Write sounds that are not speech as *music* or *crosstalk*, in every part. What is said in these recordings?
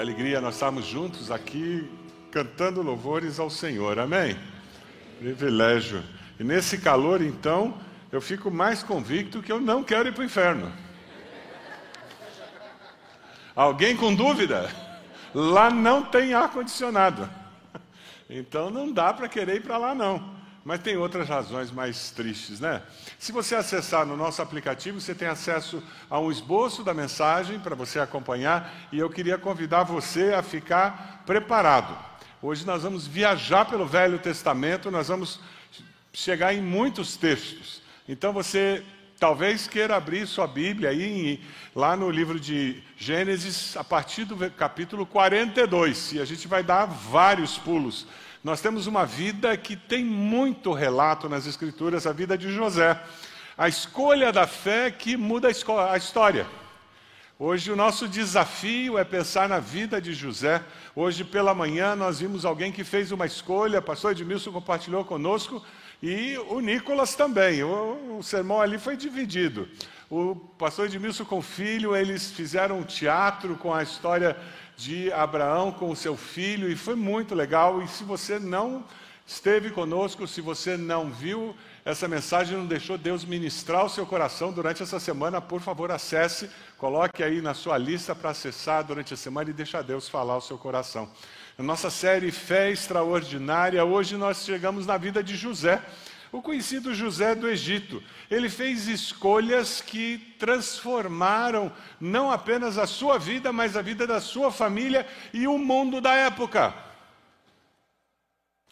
Que alegria nós estarmos juntos aqui cantando louvores ao Senhor. Amém? Privilégio. E nesse calor, então, eu fico mais convicto que eu não quero ir para o inferno. Alguém com dúvida? Lá não tem ar-condicionado. Então não dá para querer ir para lá, não. Mas tem outras razões mais tristes, né? Se você acessar no nosso aplicativo, você tem acesso a um esboço da mensagem para você acompanhar e eu queria convidar você a ficar preparado. Hoje nós vamos viajar pelo Velho Testamento, nós vamos chegar em muitos textos. Então você talvez queira abrir sua Bíblia aí lá no livro de Gênesis, a partir do capítulo 42, e a gente vai dar vários pulos nós temos uma vida que tem muito relato nas Escrituras, a vida de José. A escolha da fé que muda a história. Hoje o nosso desafio é pensar na vida de José. Hoje pela manhã nós vimos alguém que fez uma escolha, pastor Edmilson compartilhou conosco e o Nicolas também. O, o sermão ali foi dividido. O pastor Edmilson com o filho, eles fizeram um teatro com a história de Abraão com o seu filho e foi muito legal. E se você não esteve conosco, se você não viu essa mensagem, não deixou Deus ministrar o seu coração durante essa semana, por favor, acesse, coloque aí na sua lista para acessar durante a semana e deixa Deus falar o seu coração. Na nossa série Fé Extraordinária, hoje nós chegamos na vida de José. O conhecido José do Egito, ele fez escolhas que transformaram não apenas a sua vida, mas a vida da sua família e o mundo da época.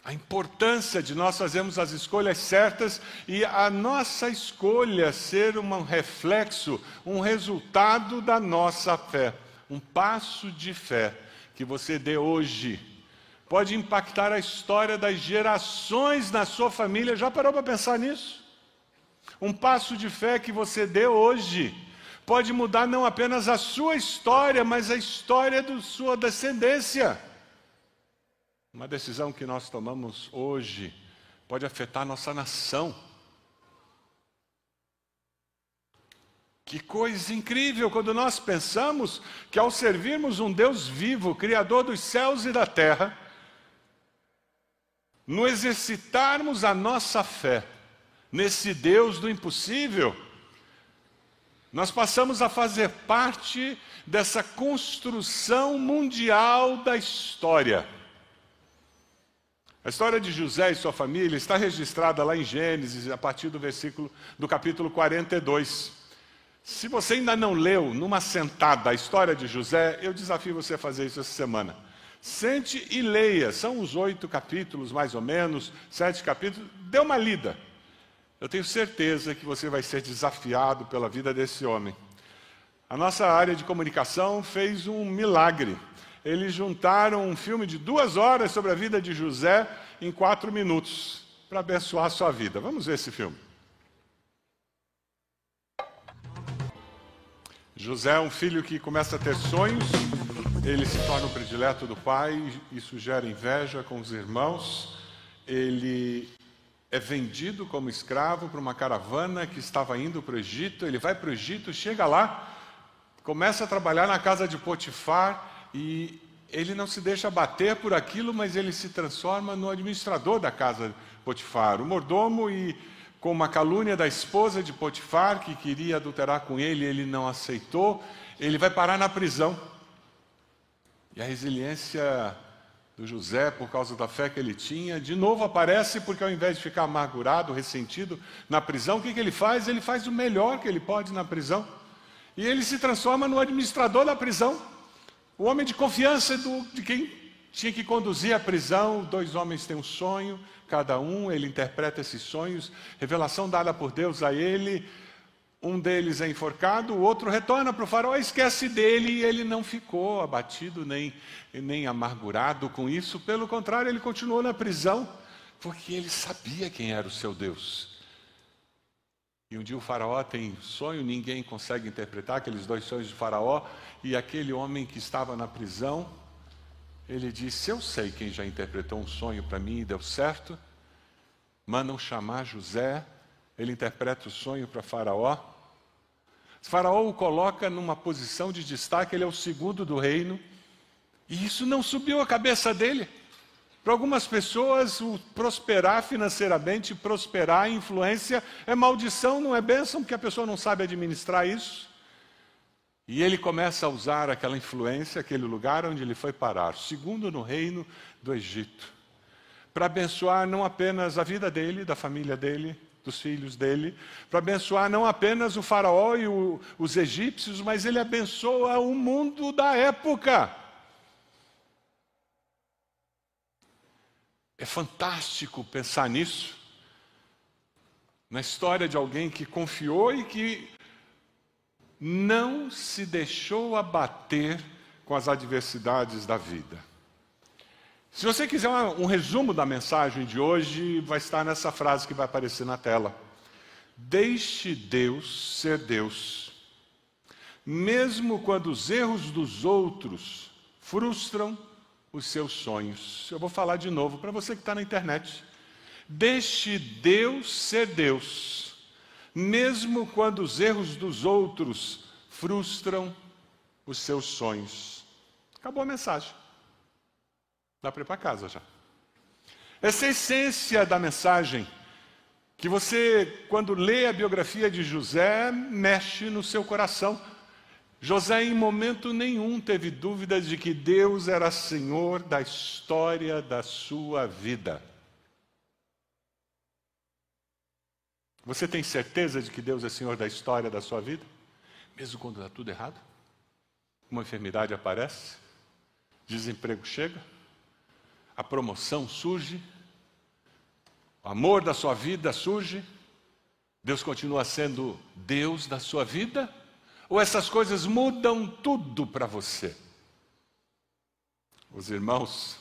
A importância de nós fazermos as escolhas certas e a nossa escolha ser um reflexo, um resultado da nossa fé, um passo de fé que você dê hoje pode impactar a história das gerações na sua família. Já parou para pensar nisso? Um passo de fé que você dê hoje pode mudar não apenas a sua história, mas a história da sua descendência. Uma decisão que nós tomamos hoje pode afetar nossa nação. Que coisa incrível quando nós pensamos que ao servirmos um Deus vivo, Criador dos céus e da terra, no exercitarmos a nossa fé nesse Deus do impossível, nós passamos a fazer parte dessa construção mundial da história. A história de José e sua família está registrada lá em Gênesis, a partir do versículo do capítulo 42. Se você ainda não leu numa sentada a história de José, eu desafio você a fazer isso essa semana. Sente e leia, são os oito capítulos, mais ou menos, sete capítulos, dê uma lida. Eu tenho certeza que você vai ser desafiado pela vida desse homem. A nossa área de comunicação fez um milagre. Eles juntaram um filme de duas horas sobre a vida de José em quatro minutos, para abençoar a sua vida. Vamos ver esse filme. José é um filho que começa a ter sonhos ele se torna o predileto do pai, isso gera inveja com os irmãos. Ele é vendido como escravo para uma caravana que estava indo para o Egito. Ele vai para o Egito, chega lá, começa a trabalhar na casa de Potifar e ele não se deixa bater por aquilo, mas ele se transforma no administrador da casa de Potifar, o mordomo e com uma calúnia da esposa de Potifar que queria adulterar com ele, ele não aceitou. Ele vai parar na prisão. E a resiliência do José, por causa da fé que ele tinha, de novo aparece porque ao invés de ficar amargurado, ressentido na prisão, o que, que ele faz? Ele faz o melhor que ele pode na prisão. E ele se transforma no administrador da prisão, o homem de confiança do, de quem tinha que conduzir a prisão. Dois homens têm um sonho, cada um, ele interpreta esses sonhos, revelação dada por Deus a ele um deles é enforcado, o outro retorna para o faraó, esquece dele e ele não ficou abatido nem, nem amargurado com isso. Pelo contrário, ele continuou na prisão, porque ele sabia quem era o seu Deus. E um dia o faraó tem sonho, ninguém consegue interpretar aqueles dois sonhos de faraó, e aquele homem que estava na prisão, ele disse: Eu sei quem já interpretou um sonho para mim e deu certo. Mandam chamar José ele interpreta o sonho para Faraó. Faraó o coloca numa posição de destaque, ele é o segundo do reino. E isso não subiu a cabeça dele. Para algumas pessoas, o prosperar financeiramente, prosperar influência, é maldição, não é bênção, porque a pessoa não sabe administrar isso. E ele começa a usar aquela influência, aquele lugar onde ele foi parar, segundo no reino do Egito, para abençoar não apenas a vida dele, da família dele, dos filhos dele, para abençoar não apenas o faraó e o, os egípcios, mas ele abençoa o mundo da época. É fantástico pensar nisso, na história de alguém que confiou e que não se deixou abater com as adversidades da vida. Se você quiser um resumo da mensagem de hoje, vai estar nessa frase que vai aparecer na tela. Deixe Deus ser Deus, mesmo quando os erros dos outros frustram os seus sonhos. Eu vou falar de novo para você que está na internet. Deixe Deus ser Deus, mesmo quando os erros dos outros frustram os seus sonhos. Acabou a mensagem. Dá para ir para casa já. Essa é a essência da mensagem. Que você, quando lê a biografia de José, mexe no seu coração. José, em momento nenhum, teve dúvida de que Deus era Senhor da história da sua vida. Você tem certeza de que Deus é Senhor da história da sua vida? Mesmo quando está tudo errado? Uma enfermidade aparece, desemprego chega, a promoção surge, o amor da sua vida surge, Deus continua sendo Deus da sua vida? Ou essas coisas mudam tudo para você? Os irmãos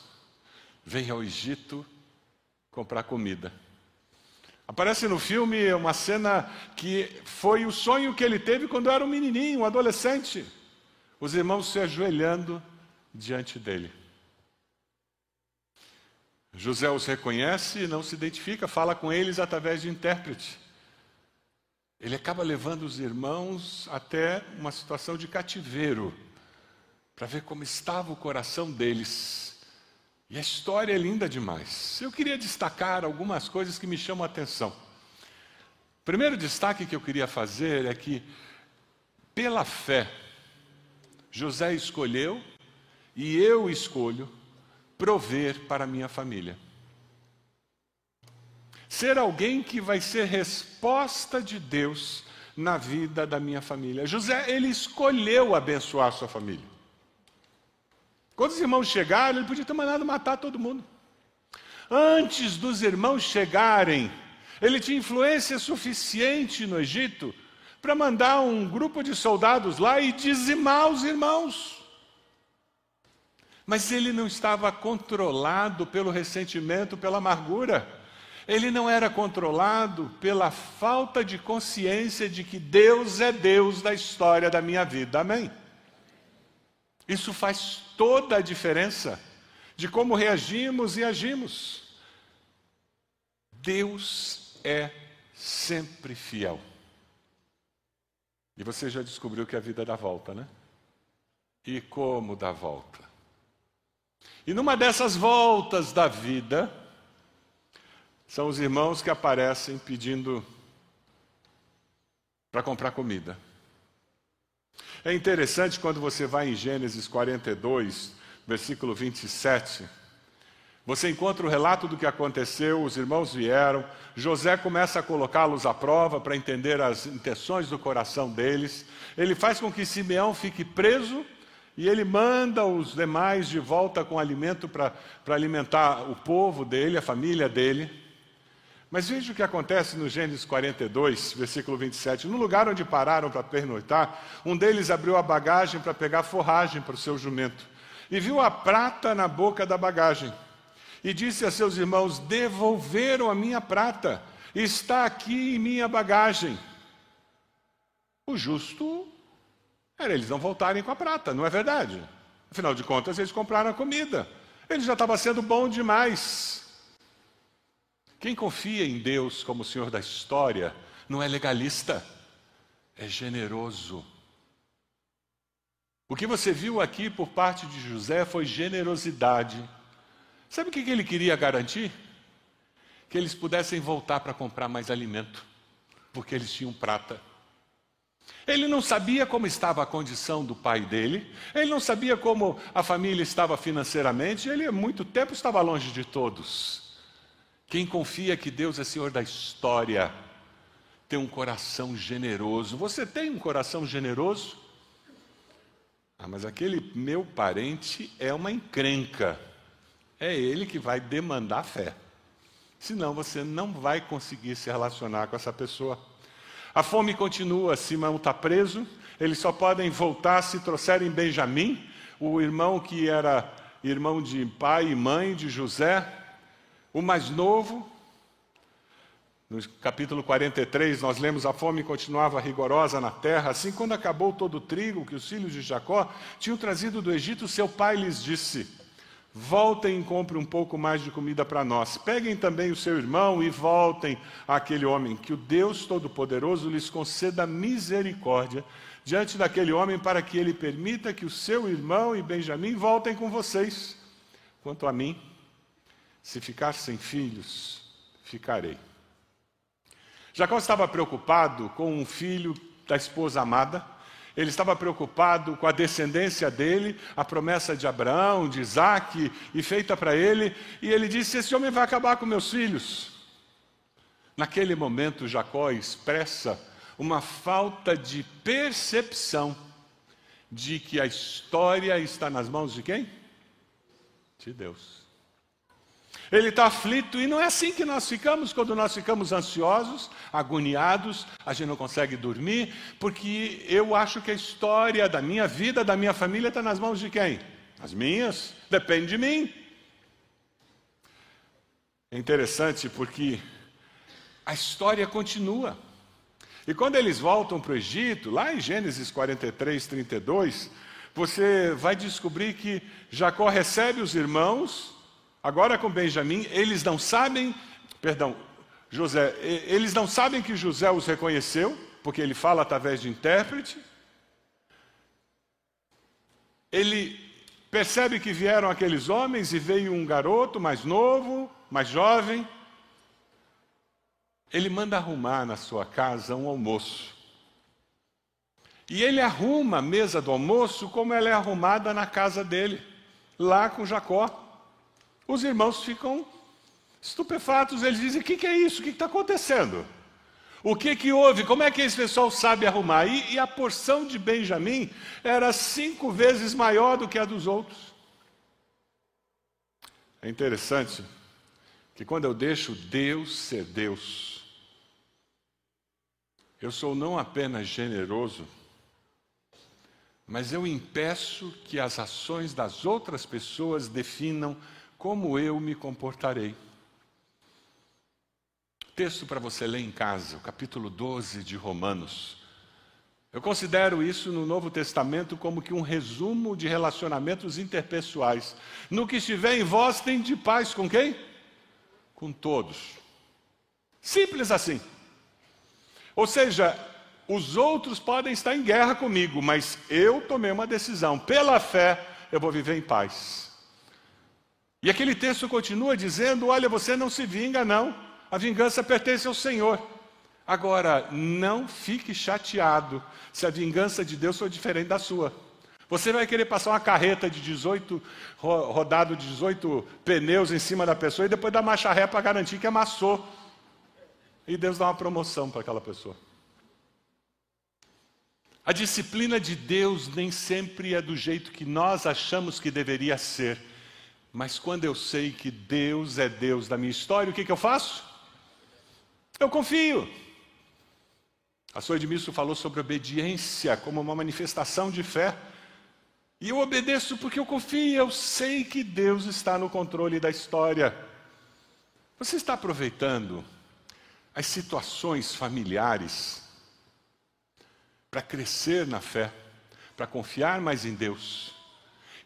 vêm ao Egito comprar comida. Aparece no filme uma cena que foi o sonho que ele teve quando era um menininho, um adolescente. Os irmãos se ajoelhando diante dele. José os reconhece e não se identifica, fala com eles através de intérprete. Ele acaba levando os irmãos até uma situação de cativeiro, para ver como estava o coração deles. E a história é linda demais. Eu queria destacar algumas coisas que me chamam a atenção. O primeiro destaque que eu queria fazer é que, pela fé, José escolheu e eu escolho prover para minha família. Ser alguém que vai ser resposta de Deus na vida da minha família. José, ele escolheu abençoar sua família. Quando os irmãos chegaram, ele podia ter mandado matar todo mundo. Antes dos irmãos chegarem, ele tinha influência suficiente no Egito para mandar um grupo de soldados lá e dizimar os irmãos. Mas ele não estava controlado pelo ressentimento, pela amargura. Ele não era controlado pela falta de consciência de que Deus é Deus da história da minha vida. Amém? Isso faz toda a diferença de como reagimos e agimos. Deus é sempre fiel. E você já descobriu que a vida dá volta, né? E como dá volta? E numa dessas voltas da vida, são os irmãos que aparecem pedindo para comprar comida. É interessante quando você vai em Gênesis 42, versículo 27, você encontra o relato do que aconteceu, os irmãos vieram, José começa a colocá-los à prova para entender as intenções do coração deles, ele faz com que Simeão fique preso e ele manda os demais de volta com alimento para alimentar o povo dele, a família dele. Mas veja o que acontece no Gênesis 42, versículo 27. No lugar onde pararam para pernoitar, um deles abriu a bagagem para pegar forragem para o seu jumento e viu a prata na boca da bagagem. E disse a seus irmãos: Devolveram a minha prata, está aqui em minha bagagem. O justo era eles não voltarem com a prata, não é verdade? Afinal de contas, eles compraram a comida. Ele já estava sendo bom demais. Quem confia em Deus como Senhor da história não é legalista, é generoso. O que você viu aqui por parte de José foi generosidade. Sabe o que ele queria garantir? Que eles pudessem voltar para comprar mais alimento, porque eles tinham prata. Ele não sabia como estava a condição do pai dele, ele não sabia como a família estava financeiramente, ele há muito tempo estava longe de todos. Quem confia que Deus é Senhor da história, tem um coração generoso. Você tem um coração generoso? Ah, mas aquele meu parente é uma encrenca. É ele que vai demandar fé. Senão você não vai conseguir se relacionar com essa pessoa. A fome continua, Simão está preso, eles só podem voltar se trouxerem Benjamim, o irmão que era irmão de pai e mãe de José, o mais novo. No capítulo 43, nós lemos: a fome continuava rigorosa na terra. Assim, quando acabou todo o trigo que os filhos de Jacó tinham trazido do Egito, seu pai lhes disse: Voltem e comprem um pouco mais de comida para nós. Peguem também o seu irmão e voltem àquele homem. Que o Deus Todo-Poderoso lhes conceda misericórdia diante daquele homem, para que ele permita que o seu irmão e Benjamim voltem com vocês. Quanto a mim, se ficar sem filhos, ficarei. Jacó estava preocupado com um filho da esposa amada ele estava preocupado com a descendência dele, a promessa de Abraão, de Isaac, e feita para ele, e ele disse: Esse homem vai acabar com meus filhos. Naquele momento, Jacó expressa uma falta de percepção de que a história está nas mãos de quem? De Deus. Ele está aflito e não é assim que nós ficamos quando nós ficamos ansiosos, agoniados, a gente não consegue dormir, porque eu acho que a história da minha vida, da minha família está nas mãos de quem? As minhas, depende de mim. É interessante porque a história continua. E quando eles voltam para o Egito, lá em Gênesis 43, 32, você vai descobrir que Jacó recebe os irmãos Agora com Benjamim, eles não sabem, perdão, José, eles não sabem que José os reconheceu, porque ele fala através de intérprete. Ele percebe que vieram aqueles homens e veio um garoto mais novo, mais jovem. Ele manda arrumar na sua casa um almoço. E ele arruma a mesa do almoço como ela é arrumada na casa dele, lá com Jacó. Os irmãos ficam estupefatos, eles dizem: o que, que é isso? O que está acontecendo? O que, que houve? Como é que esse pessoal sabe arrumar? E, e a porção de Benjamim era cinco vezes maior do que a dos outros. É interessante que quando eu deixo Deus ser Deus, eu sou não apenas generoso, mas eu impeço que as ações das outras pessoas definam como eu me comportarei. Texto para você ler em casa, o capítulo 12 de Romanos. Eu considero isso no Novo Testamento como que um resumo de relacionamentos interpessoais. No que estiver em vós, tem de paz com quem? Com todos. Simples assim. Ou seja, os outros podem estar em guerra comigo, mas eu tomei uma decisão. Pela fé, eu vou viver em paz. E aquele texto continua dizendo: olha, você não se vinga, não. A vingança pertence ao Senhor. Agora, não fique chateado se a vingança de Deus for diferente da sua. Você vai querer passar uma carreta de 18, rodado de 18 pneus em cima da pessoa e depois dar marcha ré para garantir que amassou. E Deus dá uma promoção para aquela pessoa. A disciplina de Deus nem sempre é do jeito que nós achamos que deveria ser. Mas quando eu sei que Deus é Deus da minha história, o que, que eu faço? Eu confio. A sua Edmilson falou sobre obediência como uma manifestação de fé. E eu obedeço porque eu confio, eu sei que Deus está no controle da história. Você está aproveitando as situações familiares para crescer na fé, para confiar mais em Deus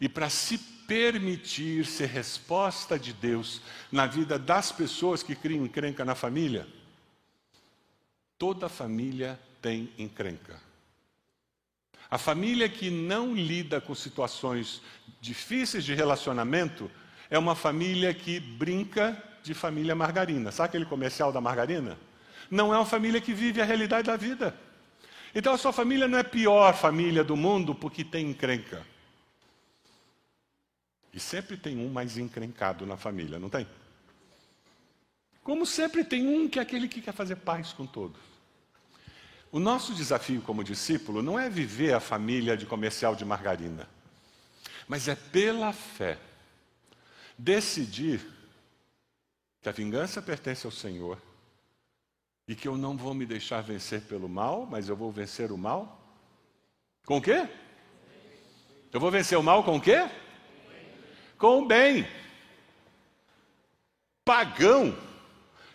e para se permitir ser resposta de Deus na vida das pessoas que criam encrenca na família? Toda família tem encrenca. A família que não lida com situações difíceis de relacionamento é uma família que brinca de família margarina. Sabe aquele comercial da margarina? Não é uma família que vive a realidade da vida. Então a sua família não é a pior família do mundo porque tem encrenca. E sempre tem um mais encrencado na família, não tem? Como sempre tem um que é aquele que quer fazer paz com todos. O nosso desafio como discípulo não é viver a família de comercial de margarina, mas é pela fé decidir que a vingança pertence ao Senhor e que eu não vou me deixar vencer pelo mal, mas eu vou vencer o mal. Com o quê? Eu vou vencer o mal com o quê? Com o bem. Pagão.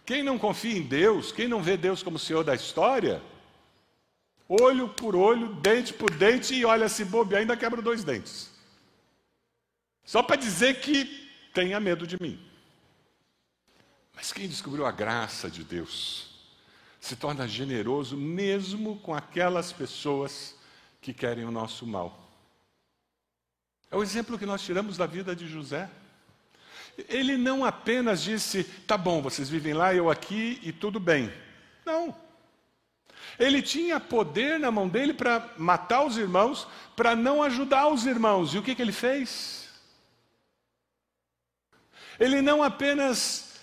Quem não confia em Deus, quem não vê Deus como Senhor da história, olho por olho, dente por dente, e olha se bobe, ainda quebra dois dentes. Só para dizer que tenha medo de mim. Mas quem descobriu a graça de Deus se torna generoso mesmo com aquelas pessoas que querem o nosso mal. É o exemplo que nós tiramos da vida de José. Ele não apenas disse, tá bom, vocês vivem lá, eu aqui e tudo bem. Não. Ele tinha poder na mão dele para matar os irmãos, para não ajudar os irmãos. E o que, que ele fez? Ele não apenas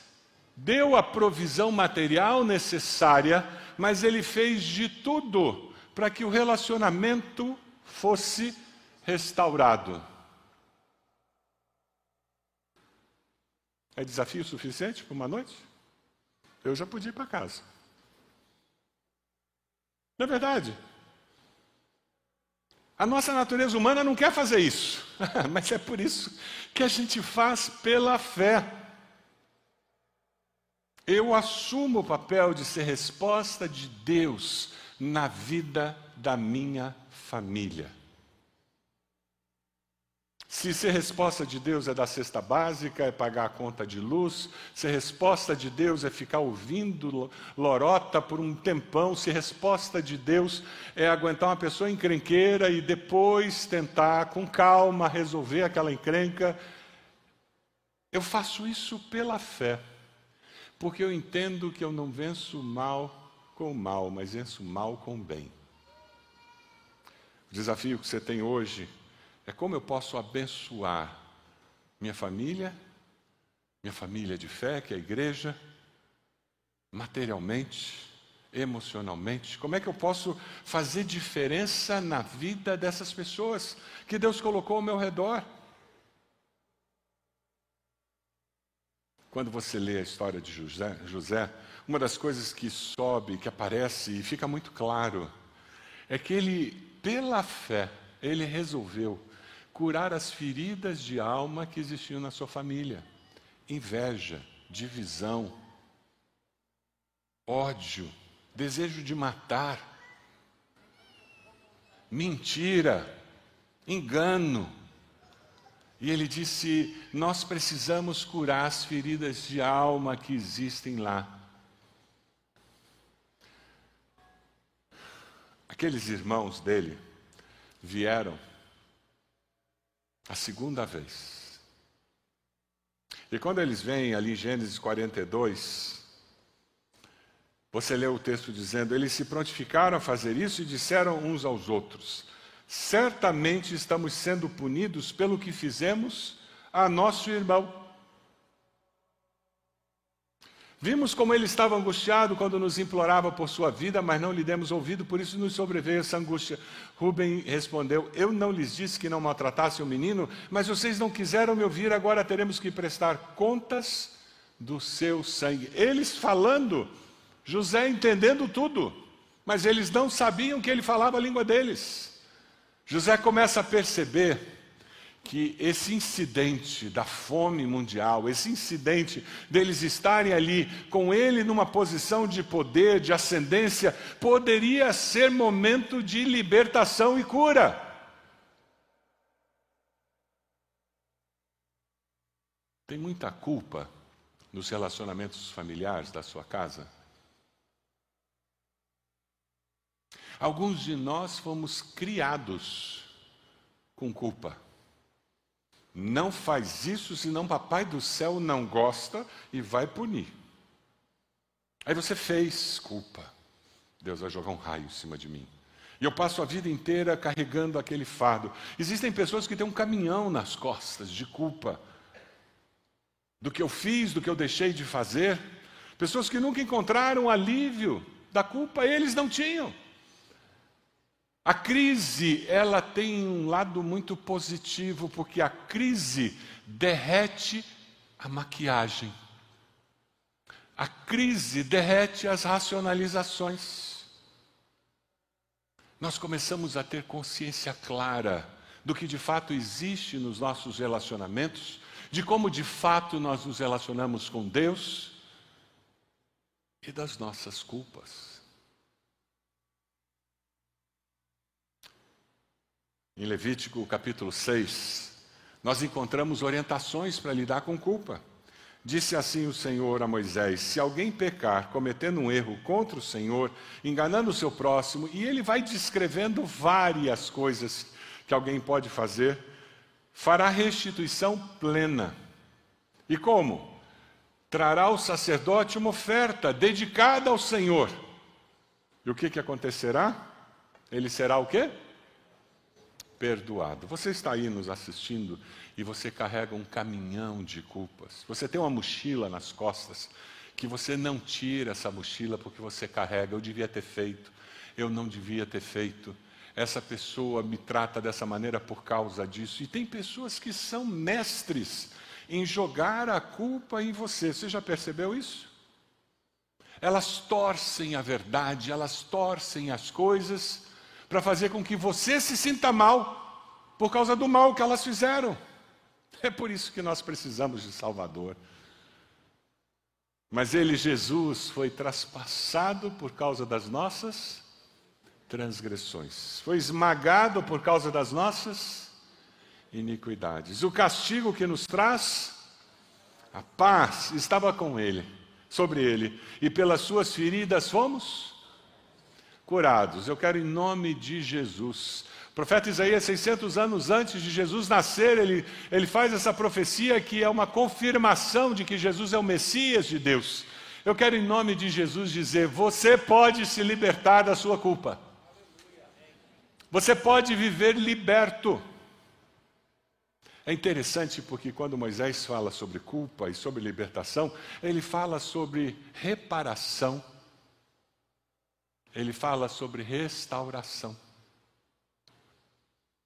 deu a provisão material necessária, mas ele fez de tudo para que o relacionamento fosse restaurado. É desafio suficiente para uma noite? Eu já podia ir para casa. Não é verdade? A nossa natureza humana não quer fazer isso, *laughs* mas é por isso que a gente faz pela fé. Eu assumo o papel de ser resposta de Deus na vida da minha família. Se ser resposta de Deus é dar cesta básica, é pagar a conta de luz, se resposta de Deus é ficar ouvindo lorota por um tempão, se resposta de Deus é aguentar uma pessoa encrenqueira e depois tentar com calma resolver aquela encrenca, eu faço isso pela fé, porque eu entendo que eu não venço mal com o mal, mas venço mal com o bem. O desafio que você tem hoje é como eu posso abençoar minha família, minha família de fé, que é a igreja, materialmente, emocionalmente. Como é que eu posso fazer diferença na vida dessas pessoas que Deus colocou ao meu redor? Quando você lê a história de José, José, uma das coisas que sobe, que aparece e fica muito claro, é que ele, pela fé, ele resolveu curar as feridas de alma que existiam na sua família. Inveja, divisão, ódio, desejo de matar, mentira, engano. E ele disse: Nós precisamos curar as feridas de alma que existem lá. Aqueles irmãos dele vieram a segunda vez. E quando eles vêm ali em Gênesis 42, você lê o texto dizendo: Eles se prontificaram a fazer isso e disseram uns aos outros: Certamente estamos sendo punidos pelo que fizemos a nosso irmão. Vimos como ele estava angustiado quando nos implorava por sua vida, mas não lhe demos ouvido, por isso nos sobreveio essa angústia. Rubem respondeu: Eu não lhes disse que não maltratassem o menino, mas vocês não quiseram me ouvir, agora teremos que prestar contas do seu sangue. Eles falando, José entendendo tudo, mas eles não sabiam que ele falava a língua deles. José começa a perceber que esse incidente da fome mundial, esse incidente deles estarem ali com ele numa posição de poder, de ascendência, poderia ser momento de libertação e cura. Tem muita culpa nos relacionamentos familiares da sua casa? Alguns de nós fomos criados com culpa. Não faz isso, senão Papai do céu não gosta e vai punir. Aí você fez culpa. Deus vai jogar um raio em cima de mim. E eu passo a vida inteira carregando aquele fardo. Existem pessoas que têm um caminhão nas costas de culpa do que eu fiz, do que eu deixei de fazer. Pessoas que nunca encontraram alívio da culpa, eles não tinham. A crise, ela tem um lado muito positivo, porque a crise derrete a maquiagem. A crise derrete as racionalizações. Nós começamos a ter consciência clara do que de fato existe nos nossos relacionamentos, de como de fato nós nos relacionamos com Deus e das nossas culpas. Em Levítico capítulo 6, nós encontramos orientações para lidar com culpa. Disse assim o Senhor a Moisés: Se alguém pecar, cometendo um erro contra o Senhor, enganando o seu próximo, e ele vai descrevendo várias coisas que alguém pode fazer, fará restituição plena. E como? Trará ao sacerdote uma oferta dedicada ao Senhor. E o que, que acontecerá? Ele será o quê? Perdoado. Você está aí nos assistindo e você carrega um caminhão de culpas. Você tem uma mochila nas costas que você não tira essa mochila porque você carrega. Eu devia ter feito, eu não devia ter feito. Essa pessoa me trata dessa maneira por causa disso. E tem pessoas que são mestres em jogar a culpa em você. Você já percebeu isso? Elas torcem a verdade, elas torcem as coisas para fazer com que você se sinta mal por causa do mal que elas fizeram. É por isso que nós precisamos de Salvador. Mas ele, Jesus, foi traspassado por causa das nossas transgressões, foi esmagado por causa das nossas iniquidades. O castigo que nos traz a paz estava com ele, sobre ele, e pelas suas feridas fomos curados. Eu quero em nome de Jesus. O profeta Isaías, 600 anos antes de Jesus nascer, ele, ele faz essa profecia que é uma confirmação de que Jesus é o Messias de Deus. Eu quero, em nome de Jesus, dizer: você pode se libertar da sua culpa. Você pode viver liberto. É interessante porque quando Moisés fala sobre culpa e sobre libertação, ele fala sobre reparação ele fala sobre restauração.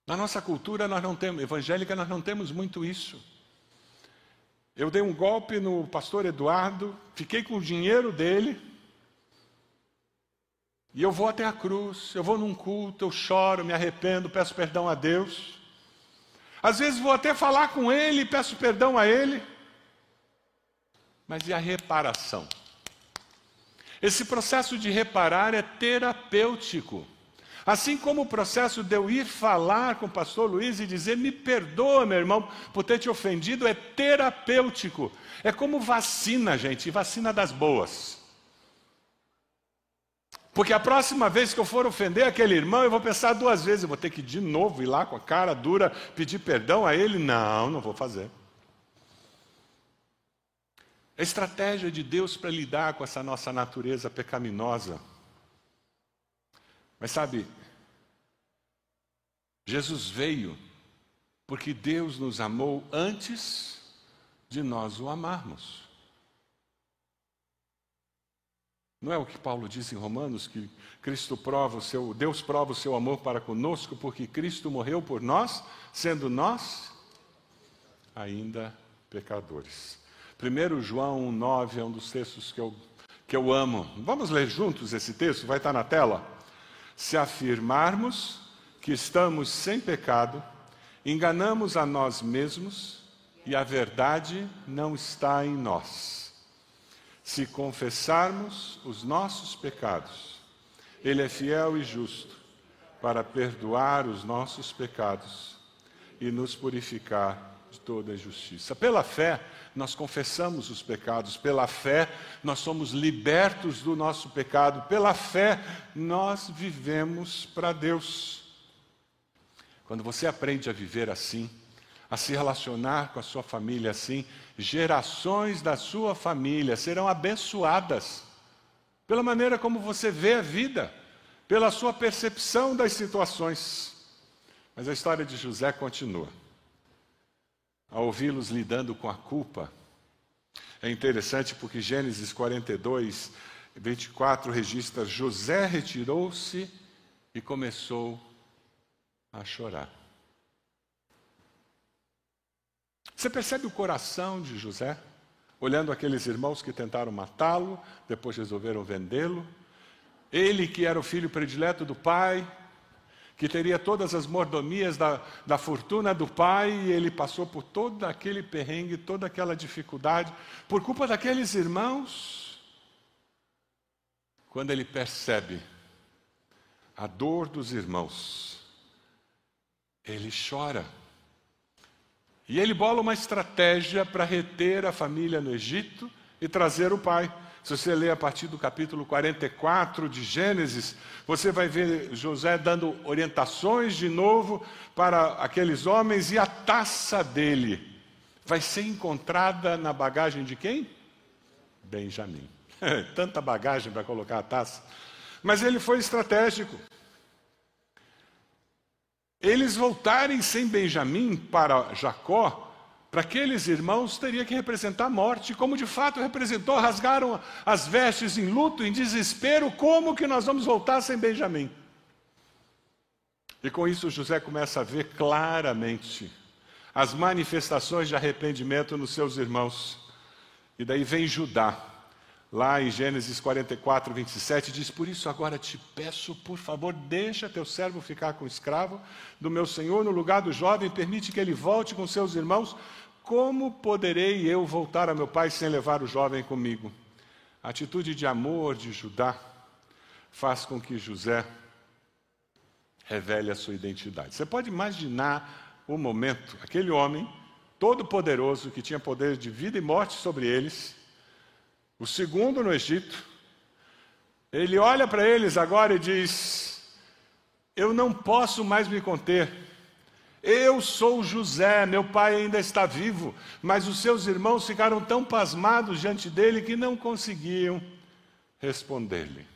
Na nossa cultura nós não temos, evangélica nós não temos muito isso. Eu dei um golpe no pastor Eduardo, fiquei com o dinheiro dele, e eu vou até a cruz, eu vou num culto, eu choro, me arrependo, peço perdão a Deus. Às vezes vou até falar com ele, peço perdão a ele. Mas e a reparação? Esse processo de reparar é terapêutico. Assim como o processo de eu ir falar com o pastor Luiz e dizer, me perdoa, meu irmão, por ter te ofendido, é terapêutico. É como vacina, gente, vacina das boas. Porque a próxima vez que eu for ofender aquele irmão, eu vou pensar duas vezes, eu vou ter que de novo ir lá com a cara dura, pedir perdão a ele? Não, não vou fazer. A estratégia de Deus para lidar com essa nossa natureza pecaminosa. Mas sabe, Jesus veio porque Deus nos amou antes de nós o amarmos. Não é o que Paulo diz em Romanos que Cristo prova o seu, Deus prova o seu amor para conosco porque Cristo morreu por nós, sendo nós ainda pecadores. 1 João 9 é um dos textos que eu, que eu amo. Vamos ler juntos esse texto? Vai estar na tela? Se afirmarmos que estamos sem pecado, enganamos a nós mesmos e a verdade não está em nós. Se confessarmos os nossos pecados, Ele é fiel e justo para perdoar os nossos pecados e nos purificar toda injustiça. Pela fé, nós confessamos os pecados, pela fé, nós somos libertos do nosso pecado, pela fé, nós vivemos para Deus. Quando você aprende a viver assim, a se relacionar com a sua família assim, gerações da sua família serão abençoadas pela maneira como você vê a vida, pela sua percepção das situações. Mas a história de José continua. Ao ouvi-los lidando com a culpa, é interessante porque Gênesis 42, 24 registra: José retirou-se e começou a chorar. Você percebe o coração de José? Olhando aqueles irmãos que tentaram matá-lo, depois resolveram vendê-lo. Ele, que era o filho predileto do pai, que teria todas as mordomias da, da fortuna do pai, e ele passou por todo aquele perrengue, toda aquela dificuldade, por culpa daqueles irmãos. Quando ele percebe a dor dos irmãos, ele chora. E ele bola uma estratégia para reter a família no Egito e trazer o pai. Se você ler a partir do capítulo 44 de Gênesis, você vai ver José dando orientações de novo para aqueles homens e a taça dele vai ser encontrada na bagagem de quem? Benjamim. *laughs* Tanta bagagem para colocar a taça. Mas ele foi estratégico eles voltarem sem Benjamim para Jacó, para aqueles irmãos teria que representar a morte, como de fato representou, rasgaram as vestes em luto, em desespero, como que nós vamos voltar sem Benjamim? E com isso José começa a ver claramente as manifestações de arrependimento nos seus irmãos. E daí vem Judá, Lá em Gênesis 44, 27, diz: Por isso agora te peço, por favor, deixa teu servo ficar com o escravo do meu senhor no lugar do jovem, permite que ele volte com seus irmãos. Como poderei eu voltar a meu pai sem levar o jovem comigo? A atitude de amor de Judá faz com que José revele a sua identidade. Você pode imaginar o momento, aquele homem todo poderoso que tinha poder de vida e morte sobre eles o segundo no Egito, ele olha para eles agora e diz: Eu não posso mais me conter. Eu sou José, meu pai ainda está vivo, mas os seus irmãos ficaram tão pasmados diante dele que não conseguiam responder-lhe.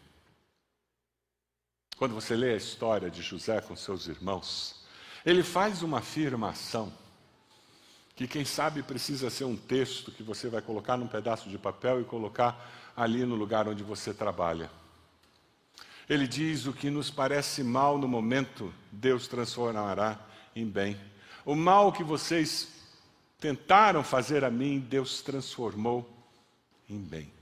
Quando você lê a história de José com seus irmãos, ele faz uma afirmação que quem sabe precisa ser um texto que você vai colocar num pedaço de papel e colocar ali no lugar onde você trabalha. Ele diz: o que nos parece mal no momento, Deus transformará em bem. O mal que vocês tentaram fazer a mim, Deus transformou em bem.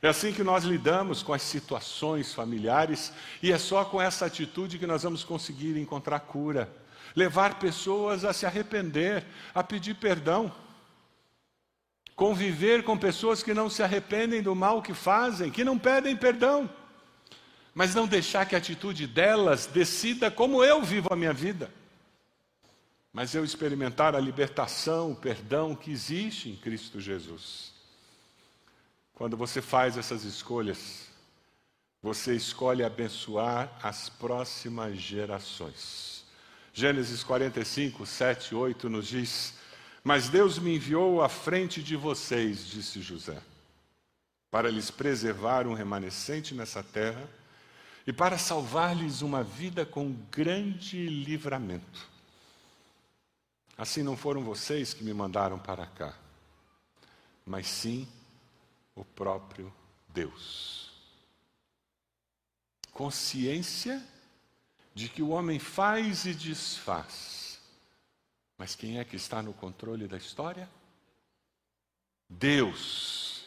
É assim que nós lidamos com as situações familiares e é só com essa atitude que nós vamos conseguir encontrar cura levar pessoas a se arrepender, a pedir perdão. Conviver com pessoas que não se arrependem do mal que fazem, que não pedem perdão, mas não deixar que a atitude delas decida como eu vivo a minha vida. Mas eu experimentar a libertação, o perdão que existe em Cristo Jesus. Quando você faz essas escolhas, você escolhe abençoar as próximas gerações. Gênesis 45, 7 e 8 nos diz: Mas Deus me enviou à frente de vocês, disse José, para lhes preservar um remanescente nessa terra e para salvar-lhes uma vida com grande livramento. Assim não foram vocês que me mandaram para cá, mas sim o próprio Deus. Consciência de que o homem faz e desfaz. Mas quem é que está no controle da história? Deus.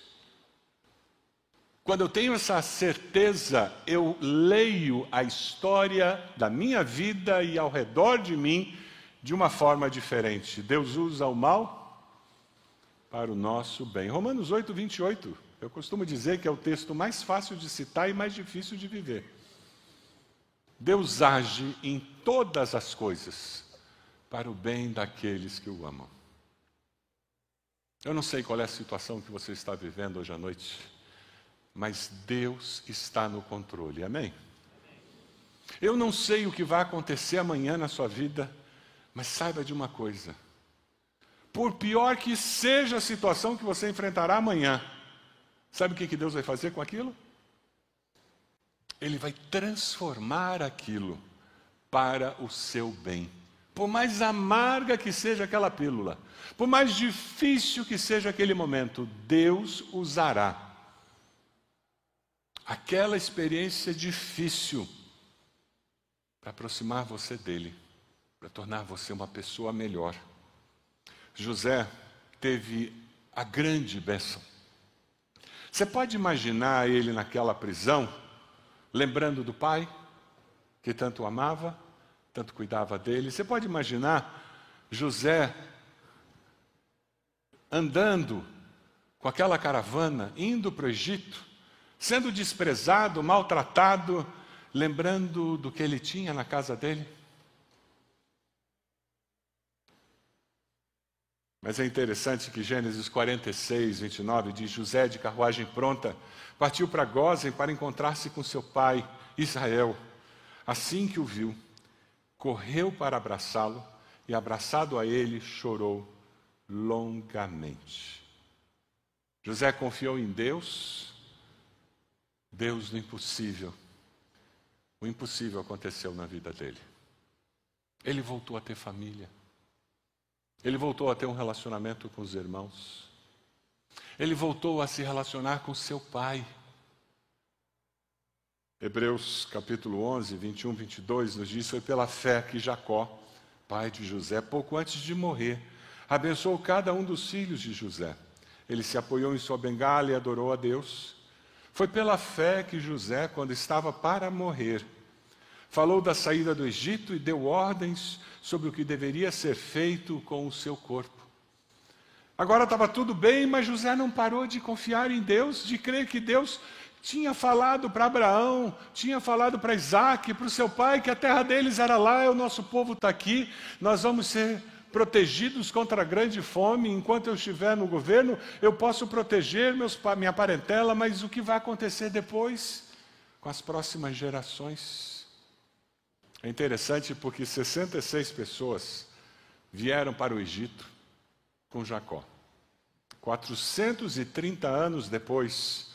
Quando eu tenho essa certeza, eu leio a história da minha vida e ao redor de mim de uma forma diferente. Deus usa o mal para o nosso bem. Romanos 8, 28. Eu costumo dizer que é o texto mais fácil de citar e mais difícil de viver. Deus age em todas as coisas para o bem daqueles que o amam. Eu não sei qual é a situação que você está vivendo hoje à noite, mas Deus está no controle, amém? Eu não sei o que vai acontecer amanhã na sua vida, mas saiba de uma coisa: por pior que seja a situação que você enfrentará amanhã, sabe o que Deus vai fazer com aquilo? Ele vai transformar aquilo para o seu bem. Por mais amarga que seja aquela pílula, por mais difícil que seja aquele momento, Deus usará aquela experiência difícil para aproximar você dele, para tornar você uma pessoa melhor. José teve a grande bênção. Você pode imaginar ele naquela prisão, lembrando do pai, que tanto amava, tanto cuidava dele. Você pode imaginar José andando com aquela caravana, indo para o Egito, sendo desprezado, maltratado, lembrando do que ele tinha na casa dele? Mas é interessante que Gênesis 46, 29 diz: José, de carruagem pronta, partiu para Gozem para encontrar-se com seu pai, Israel. Assim que o viu, correu para abraçá-lo e, abraçado a ele, chorou longamente. José confiou em Deus, Deus no impossível. O impossível aconteceu na vida dele. Ele voltou a ter família. Ele voltou a ter um relacionamento com os irmãos. Ele voltou a se relacionar com seu pai. Hebreus capítulo 11, 21, 22 nos diz: Foi pela fé que Jacó, pai de José, pouco antes de morrer, abençoou cada um dos filhos de José. Ele se apoiou em sua bengala e adorou a Deus. Foi pela fé que José, quando estava para morrer, falou da saída do Egito e deu ordens sobre o que deveria ser feito com o seu corpo. Agora estava tudo bem, mas José não parou de confiar em Deus, de crer que Deus tinha falado para Abraão, tinha falado para Isaac, para o seu pai, que a terra deles era lá, o nosso povo está aqui, nós vamos ser protegidos contra a grande fome, enquanto eu estiver no governo, eu posso proteger meus, minha parentela, mas o que vai acontecer depois com as próximas gerações? É interessante porque 66 pessoas vieram para o Egito com Jacó. 430 anos depois,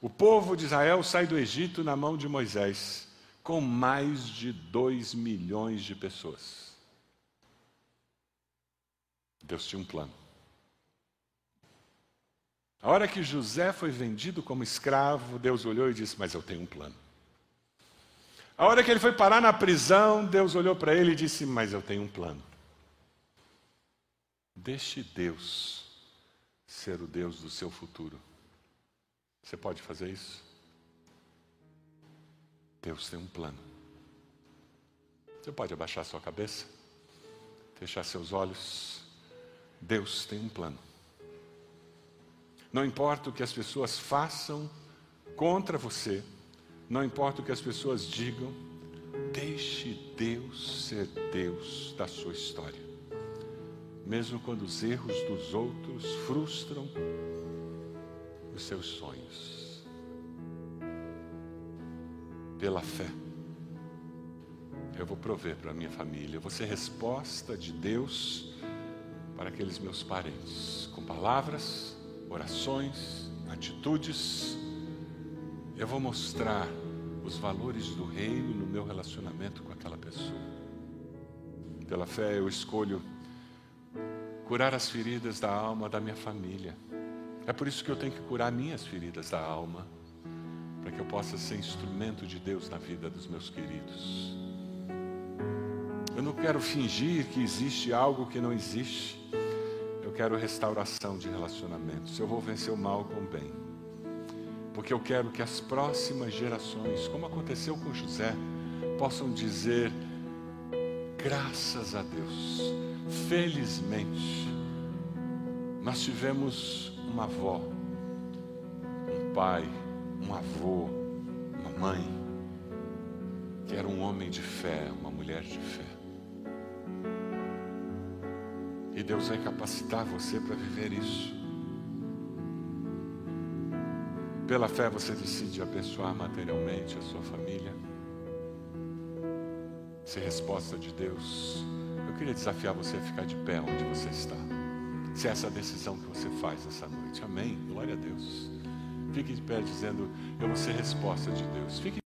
o povo de Israel sai do Egito na mão de Moisés, com mais de 2 milhões de pessoas. Deus tinha um plano. A hora que José foi vendido como escravo, Deus olhou e disse: Mas eu tenho um plano. A hora que ele foi parar na prisão, Deus olhou para ele e disse: Mas eu tenho um plano. Deixe Deus ser o Deus do seu futuro. Você pode fazer isso? Deus tem um plano. Você pode abaixar sua cabeça, fechar seus olhos. Deus tem um plano. Não importa o que as pessoas façam contra você, não importa o que as pessoas digam, deixe Deus ser Deus da sua história. Mesmo quando os erros dos outros frustram os seus sonhos. Pela fé, eu vou prover para a minha família, eu vou ser resposta de Deus para aqueles meus parentes, com palavras, orações, atitudes eu vou mostrar os valores do reino no meu relacionamento com aquela pessoa. Pela fé eu escolho curar as feridas da alma da minha família. É por isso que eu tenho que curar minhas feridas da alma, para que eu possa ser instrumento de Deus na vida dos meus queridos. Eu não quero fingir que existe algo que não existe. Eu quero restauração de relacionamentos. Eu vou vencer o mal com o bem porque eu quero que as próximas gerações, como aconteceu com José, possam dizer: graças a Deus, felizmente, nós tivemos uma avó, um pai, um avô, uma mãe, que era um homem de fé, uma mulher de fé. Deus vai capacitar você para viver isso. Pela fé você decide abençoar materialmente a sua família. Ser resposta de Deus. Eu queria desafiar você a ficar de pé onde você está. Se é essa decisão que você faz essa noite. Amém. Glória a Deus. Fique de pé dizendo: Eu vou ser resposta de Deus. Fique